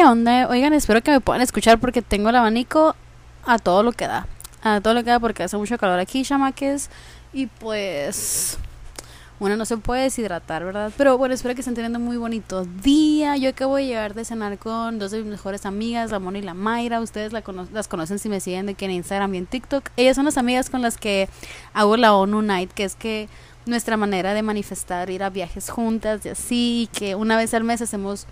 Oigan, espero que me puedan escuchar porque tengo el abanico a todo lo que da. A todo lo que da porque hace mucho calor aquí, chamaques. Y pues uno no se puede deshidratar, ¿verdad? Pero bueno, espero que estén teniendo muy bonito día. Yo acabo de llegar de cenar con dos de mis mejores amigas, la Mona y la Mayra. Ustedes las conocen si me siguen de que en Instagram y en TikTok. Ellas son las amigas con las que hago la ONU Night, que es que nuestra manera de manifestar ir a viajes juntas y así, que una vez al mes hacemos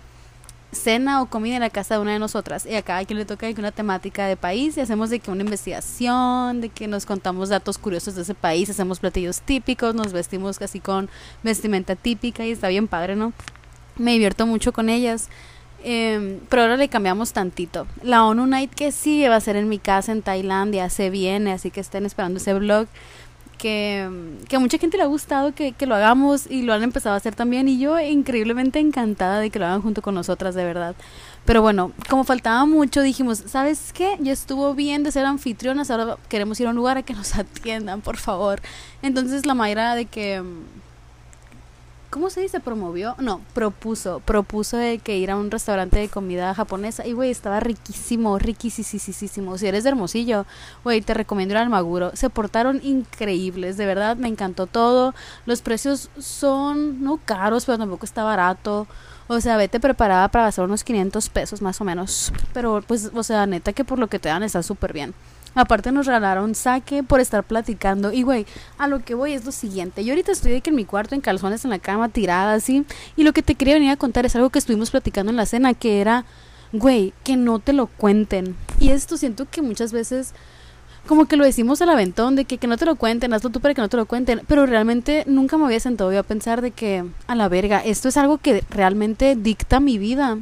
cena o comida en la casa de una de nosotras y a cada quien le toca una temática de país y hacemos de que una investigación, de que nos contamos datos curiosos de ese país, hacemos platillos típicos, nos vestimos casi con vestimenta típica y está bien padre, ¿no? Me divierto mucho con ellas. Eh, pero ahora le cambiamos tantito. La ONU Night que sí va a ser en mi casa en Tailandia, se viene, así que estén esperando ese vlog que, que a mucha gente le ha gustado que, que, lo hagamos y lo han empezado a hacer también y yo increíblemente encantada de que lo hagan junto con nosotras, de verdad. Pero bueno, como faltaba mucho, dijimos, ¿sabes qué? Ya estuvo bien de ser anfitrionas, ahora queremos ir a un lugar a que nos atiendan, por favor. Entonces la Mayra de que ¿Cómo se dice? Promovió, no, propuso, propuso de que ir a un restaurante de comida japonesa y güey, estaba riquísimo, riquísimo. Si eres de Hermosillo, güey, te recomiendo ir al Maguro. Se portaron increíbles, de verdad, me encantó todo. Los precios son no caros, pero tampoco está barato. O sea, vete preparada para gastar unos 500 pesos más o menos. Pero pues, o sea, neta que por lo que te dan está súper bien. Aparte nos regalaron saque por estar platicando. Y güey, a lo que voy es lo siguiente. Yo ahorita estoy aquí en mi cuarto en calzones en la cama tirada así. Y lo que te quería venir a contar es algo que estuvimos platicando en la cena, que era, güey, que no te lo cuenten. Y esto siento que muchas veces como que lo decimos al aventón de que, que no te lo cuenten, hazlo tú para que no te lo cuenten, pero realmente nunca me había sentado yo a pensar de que a la verga, esto es algo que realmente dicta mi vida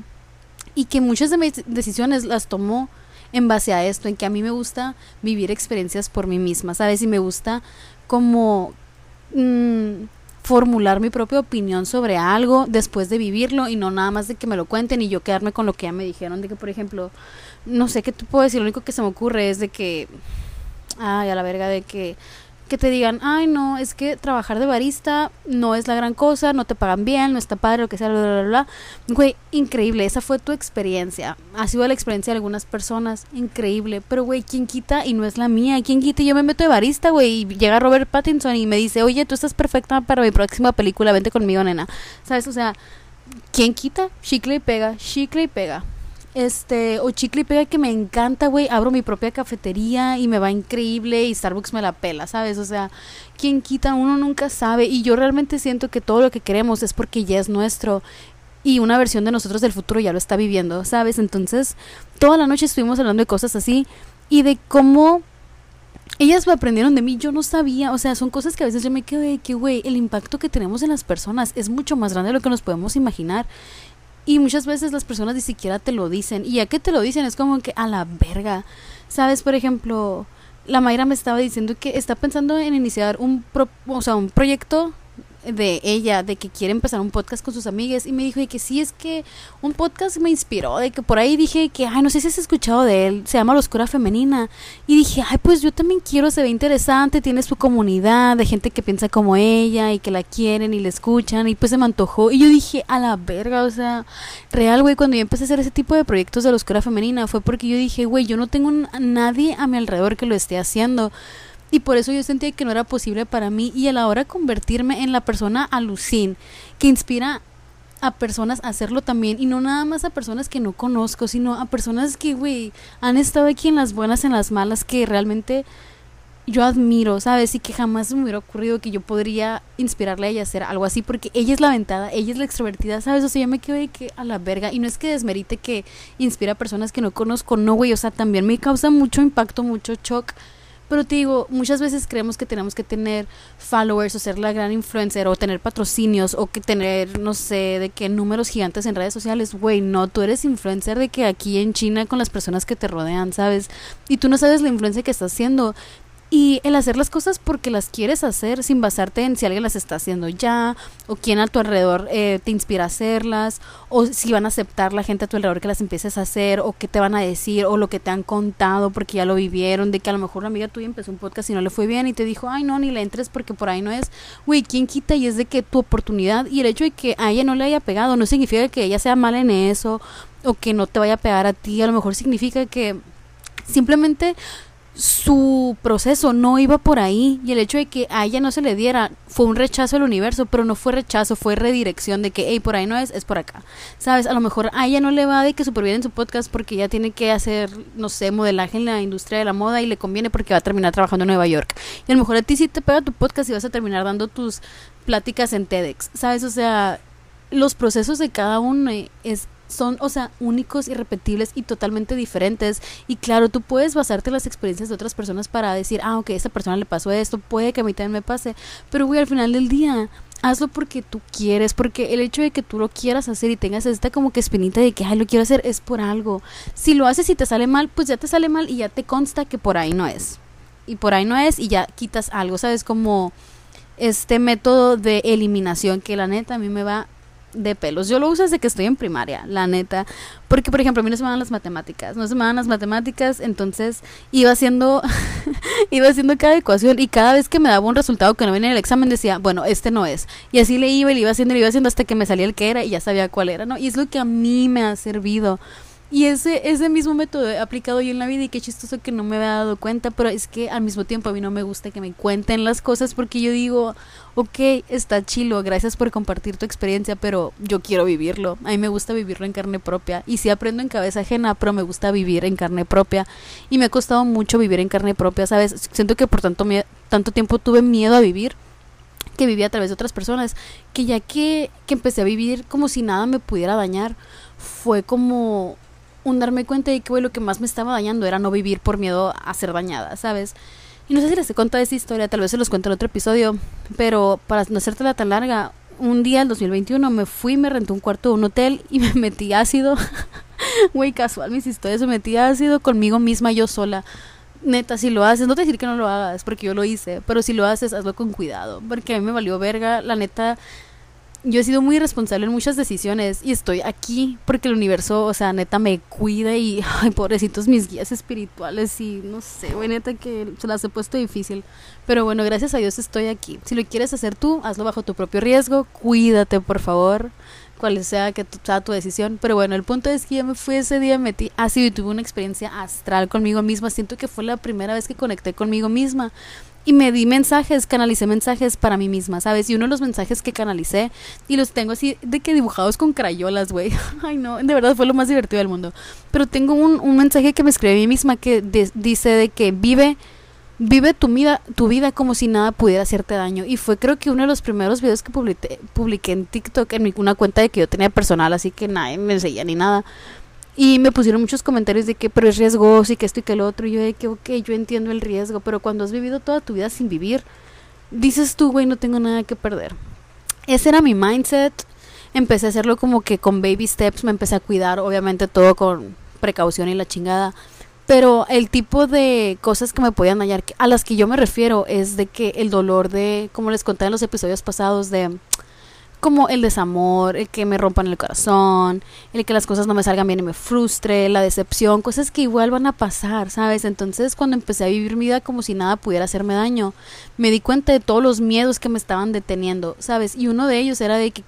y que muchas de mis decisiones las tomó en base a esto, en que a mí me gusta vivir experiencias por mí misma, ¿sabes? Y me gusta como mmm, formular mi propia opinión sobre algo después de vivirlo y no nada más de que me lo cuenten y yo quedarme con lo que ya me dijeron, de que por ejemplo, no sé qué te puedo decir, lo único que se me ocurre es de que, ay, a la verga, de que que te digan, ay no, es que trabajar de barista no es la gran cosa, no te pagan bien, no está padre, lo que sea, bla, bla, bla. Güey, increíble, esa fue tu experiencia. Ha sido la experiencia de algunas personas, increíble. Pero, güey, ¿quién quita? Y no es la mía, ¿quién quita? Yo me meto de barista, güey, y llega Robert Pattinson y me dice, oye, tú estás perfecta para mi próxima película, vente conmigo, nena. ¿Sabes? O sea, ¿quién quita? Chicle y pega, chicle y pega. Este, o chicle y pega que me encanta, güey. Abro mi propia cafetería y me va increíble y Starbucks me la pela, ¿sabes? O sea, quien quita, uno nunca sabe. Y yo realmente siento que todo lo que queremos es porque ya es nuestro y una versión de nosotros del futuro ya lo está viviendo, ¿sabes? Entonces, toda la noche estuvimos hablando de cosas así y de cómo ellas me aprendieron de mí, yo no sabía, o sea, son cosas que a veces yo me quedo de que, güey, el impacto que tenemos en las personas es mucho más grande de lo que nos podemos imaginar. Y muchas veces las personas ni siquiera te lo dicen. Y ya que te lo dicen es como que a la verga. Sabes, por ejemplo, la Mayra me estaba diciendo que está pensando en iniciar un, o sea, un proyecto de ella, de que quiere empezar un podcast con sus amigas y me dijo que sí, es que un podcast me inspiró, de que por ahí dije que, ay, no sé si has escuchado de él, se llama La Oscura Femenina y dije, ay, pues yo también quiero, se ve interesante, tiene su comunidad de gente que piensa como ella y que la quieren y la escuchan y pues se me antojó y yo dije, a la verga, o sea, real, güey, cuando yo empecé a hacer ese tipo de proyectos de La Oscura Femenina fue porque yo dije, güey, yo no tengo nadie a mi alrededor que lo esté haciendo y por eso yo sentía que no era posible para mí y a la hora de convertirme en la persona alucin que inspira a personas a hacerlo también y no nada más a personas que no conozco, sino a personas que, güey, han estado aquí en las buenas, en las malas, que realmente yo admiro, ¿sabes? Y que jamás me hubiera ocurrido que yo podría inspirarle a ella a hacer algo así, porque ella es la ventada, ella es la extrovertida, ¿sabes? O sea, yo me quedo de que a la verga, y no es que desmerite que inspira a personas que no conozco, no, güey, o sea, también me causa mucho impacto, mucho shock pero te digo, muchas veces creemos que tenemos que tener followers o ser la gran influencer o tener patrocinios o que tener, no sé, de qué números gigantes en redes sociales. Güey, no, tú eres influencer de que aquí en China con las personas que te rodean, ¿sabes? Y tú no sabes la influencia que estás haciendo. Y el hacer las cosas porque las quieres hacer sin basarte en si alguien las está haciendo ya o quién a tu alrededor eh, te inspira a hacerlas o si van a aceptar la gente a tu alrededor que las empieces a hacer o qué te van a decir o lo que te han contado porque ya lo vivieron, de que a lo mejor una amiga tuya empezó un podcast y no le fue bien y te dijo, ay no, ni le entres porque por ahí no es. Güey, ¿quién quita? Y es de que tu oportunidad y el hecho de que a ella no le haya pegado no significa que ella sea mala en eso o que no te vaya a pegar a ti, a lo mejor significa que simplemente su proceso no iba por ahí y el hecho de que a ella no se le diera fue un rechazo al universo, pero no fue rechazo, fue redirección de que, hey, por ahí no es, es por acá. ¿Sabes? A lo mejor a ella no le va de que súper bien en su podcast porque ella tiene que hacer, no sé, modelaje en la industria de la moda y le conviene porque va a terminar trabajando en Nueva York. Y a lo mejor a ti sí te pega tu podcast y vas a terminar dando tus pláticas en TEDx, ¿sabes? O sea, los procesos de cada uno es son, o sea, únicos, irrepetibles y totalmente diferentes. Y claro, tú puedes basarte en las experiencias de otras personas para decir, ah, ok, a esa persona le pasó esto, puede que a mí también me pase. Pero, güey, al final del día, hazlo porque tú quieres, porque el hecho de que tú lo quieras hacer y tengas esta como que espinita de que, ay, lo quiero hacer, es por algo. Si lo haces y te sale mal, pues ya te sale mal y ya te consta que por ahí no es. Y por ahí no es y ya quitas algo, ¿sabes? Como este método de eliminación que la neta a mí me va de pelos. Yo lo uso desde que estoy en primaria, la neta. Porque, por ejemplo, a mí no se me dan las matemáticas. No se me dan las matemáticas, entonces iba haciendo, iba haciendo cada ecuación y cada vez que me daba un resultado que no venía en el examen decía, bueno, este no es. Y así le iba y le iba haciendo, le iba haciendo hasta que me salía el que era y ya sabía cuál era, ¿no? Y es lo que a mí me ha servido. Y ese, ese mismo método he aplicado yo en la vida y qué chistoso que no me había dado cuenta, pero es que al mismo tiempo a mí no me gusta que me cuenten las cosas porque yo digo, ok, está chilo, gracias por compartir tu experiencia, pero yo quiero vivirlo. A mí me gusta vivirlo en carne propia. Y sí aprendo en cabeza ajena, pero me gusta vivir en carne propia. Y me ha costado mucho vivir en carne propia, ¿sabes? Siento que por tanto, tanto tiempo tuve miedo a vivir que vivía a través de otras personas, que ya que, que empecé a vivir como si nada me pudiera dañar, fue como un darme cuenta de que lo que más me estaba dañando era no vivir por miedo a ser dañada, ¿sabes? Y no sé si les he contado esa historia, tal vez se los cuento en otro episodio, pero para no hacértela tan larga, un día en 2021 me fui, me renté un cuarto de un hotel y me metí ácido. Güey, casual mis historias, me metí ácido conmigo misma, yo sola. Neta, si lo haces, no te decir que no lo hagas, porque yo lo hice, pero si lo haces, hazlo con cuidado, porque a mí me valió verga, la neta, yo he sido muy responsable en muchas decisiones y estoy aquí porque el universo, o sea, neta me cuida y, ay, pobrecitos mis guías espirituales y no sé, güey, neta que se las he puesto difícil. Pero bueno, gracias a Dios estoy aquí. Si lo quieres hacer tú, hazlo bajo tu propio riesgo, cuídate, por favor, cual sea que sea tu decisión. Pero bueno, el punto es que yo me fui ese día, metí ácido y tuve una experiencia astral conmigo misma. Siento que fue la primera vez que conecté conmigo misma y me di mensajes, canalicé mensajes para mí misma, ¿sabes? Y uno de los mensajes que canalicé, y los tengo así de que dibujados con crayolas, güey. Ay, no, de verdad fue lo más divertido del mundo. Pero tengo un, un mensaje que me escribí a mí misma que dice de que vive, vive tu vida, tu vida como si nada pudiera hacerte daño. Y fue creo que uno de los primeros videos que publiqué, en TikTok, en una cuenta de que yo tenía personal, así que nadie me seguía ni nada. Y me pusieron muchos comentarios de que, pero es riesgoso y que esto y que lo otro. Y yo de que, ok, yo entiendo el riesgo, pero cuando has vivido toda tu vida sin vivir, dices tú, güey, no tengo nada que perder. Ese era mi mindset. Empecé a hacerlo como que con baby steps, me empecé a cuidar, obviamente todo con precaución y la chingada. Pero el tipo de cosas que me podían dañar, a las que yo me refiero, es de que el dolor de, como les conté en los episodios pasados, de como el desamor, el que me rompan el corazón, el que las cosas no me salgan bien y me frustre, la decepción, cosas que igual van a pasar, ¿sabes? Entonces cuando empecé a vivir mi vida como si nada pudiera hacerme daño, me di cuenta de todos los miedos que me estaban deteniendo, ¿sabes? Y uno de ellos era de que,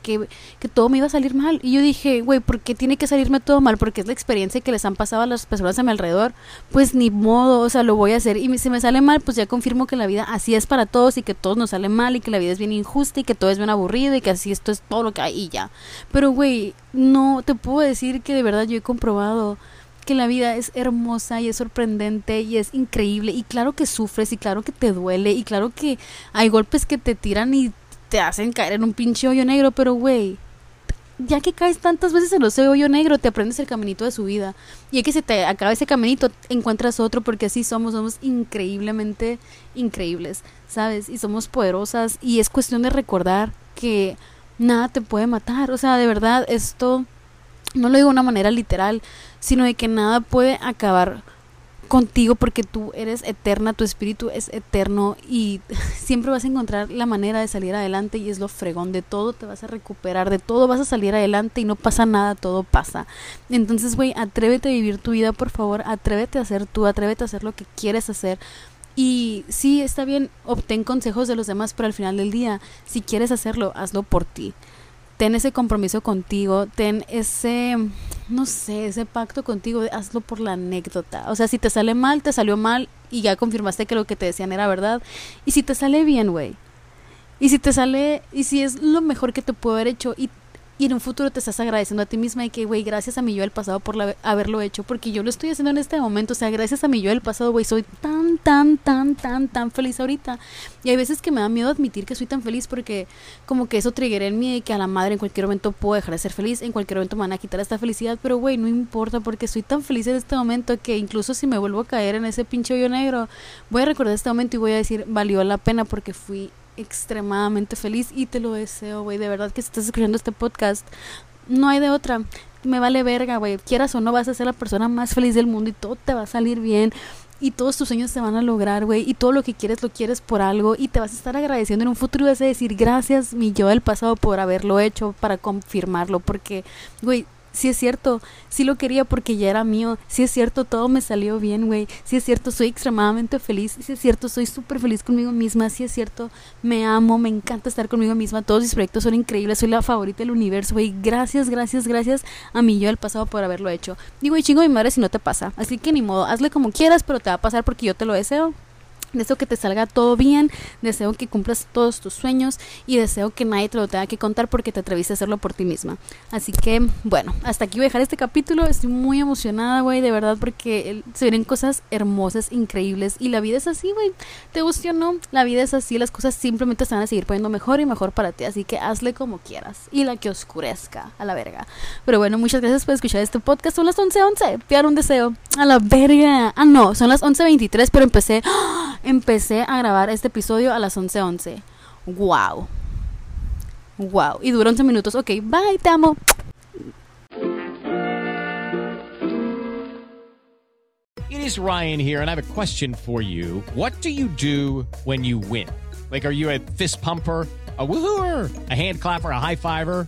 que, todo me iba a salir mal. Y yo dije, güey, ¿por qué tiene que salirme todo mal? Porque es la experiencia que les han pasado a las personas a mi alrededor. Pues ni modo, o sea, lo voy a hacer. Y si me sale mal, pues ya confirmo que la vida así es para todos y que todos nos sale mal y que la vida es bien injusta y que todo es bien aburrido y que así es es todo lo que hay y ya. Pero, güey, no te puedo decir que de verdad yo he comprobado que la vida es hermosa y es sorprendente y es increíble y claro que sufres y claro que te duele y claro que hay golpes que te tiran y te hacen caer en un pinche hoyo negro, pero güey, ya que caes tantas veces en ese hoyo negro, te aprendes el caminito de su vida. Y es que se te acaba ese caminito, encuentras otro, porque así somos, somos increíblemente increíbles, ¿sabes? Y somos poderosas. Y es cuestión de recordar que nada te puede matar. O sea, de verdad, esto no lo digo de una manera literal, sino de que nada puede acabar contigo porque tú eres eterna, tu espíritu es eterno y siempre vas a encontrar la manera de salir adelante y es lo fregón de todo, te vas a recuperar, de todo vas a salir adelante y no pasa nada, todo pasa. Entonces, güey, atrévete a vivir tu vida, por favor, atrévete a ser tú, atrévete a hacer lo que quieres hacer. Y sí, está bien, obtén consejos de los demás, pero al final del día, si quieres hacerlo, hazlo por ti ten ese compromiso contigo, ten ese, no sé, ese pacto contigo, hazlo por la anécdota. O sea, si te sale mal, te salió mal y ya confirmaste que lo que te decían era verdad. Y si te sale bien, güey. Y si te sale, y si es lo mejor que te puedo haber hecho y y en un futuro te estás agradeciendo a ti misma y que, güey, gracias a mi yo del pasado por haberlo hecho, porque yo lo estoy haciendo en este momento, o sea, gracias a mi yo del pasado, güey, soy tan, tan, tan, tan, tan feliz ahorita. Y hay veces que me da miedo admitir que soy tan feliz porque como que eso triggeré en mí y que a la madre en cualquier momento puedo dejar de ser feliz, en cualquier momento me van a quitar esta felicidad, pero, güey, no importa porque soy tan feliz en este momento que incluso si me vuelvo a caer en ese pinche hoyo negro, voy a recordar este momento y voy a decir, valió la pena porque fui extremadamente feliz y te lo deseo, güey. De verdad que si estás escuchando este podcast, no hay de otra. Me vale verga, güey. Quieras o no, vas a ser la persona más feliz del mundo y todo te va a salir bien. Y todos tus sueños se van a lograr, güey. Y todo lo que quieres lo quieres por algo. Y te vas a estar agradeciendo en un futuro y vas a decir gracias, mi yo del pasado, por haberlo hecho, para confirmarlo. Porque, güey, si es cierto, sí lo quería porque ya era mío, si es cierto, todo me salió bien, güey, si es cierto, soy extremadamente feliz, si es cierto, soy súper feliz conmigo misma, si es cierto, me amo, me encanta estar conmigo misma, todos mis proyectos son increíbles, soy la favorita del universo, güey, gracias, gracias, gracias a mí yo del pasado por haberlo hecho. Digo, y chingo mi madre si no te pasa, así que ni modo, hazle como quieras, pero te va a pasar porque yo te lo deseo. Deseo que te salga todo bien, deseo que cumplas todos tus sueños y deseo que nadie te lo tenga que contar porque te atreviste a hacerlo por ti misma. Así que, bueno, hasta aquí voy a dejar este capítulo. Estoy muy emocionada, güey, de verdad, porque se vienen cosas hermosas, increíbles. Y la vida es así, güey. ¿Te guste o no? La vida es así, las cosas simplemente se van a seguir poniendo mejor y mejor para ti. Así que hazle como quieras y la que oscurezca a la verga. Pero bueno, muchas gracias por escuchar este podcast. Son las 11:11. Piar un deseo a la verga. Ah, no, son las 11:23, pero empecé. ¡Ah! Empecé a grabar este episodio a las 11:11. Wow. Wow. Y duró 11 minutos. Ok, bye, te amo. It is Ryan here, and I have a question for you. What do you do when you win? Like, are you a fist pumper? a woohooer, a hand clapper, a high fiver.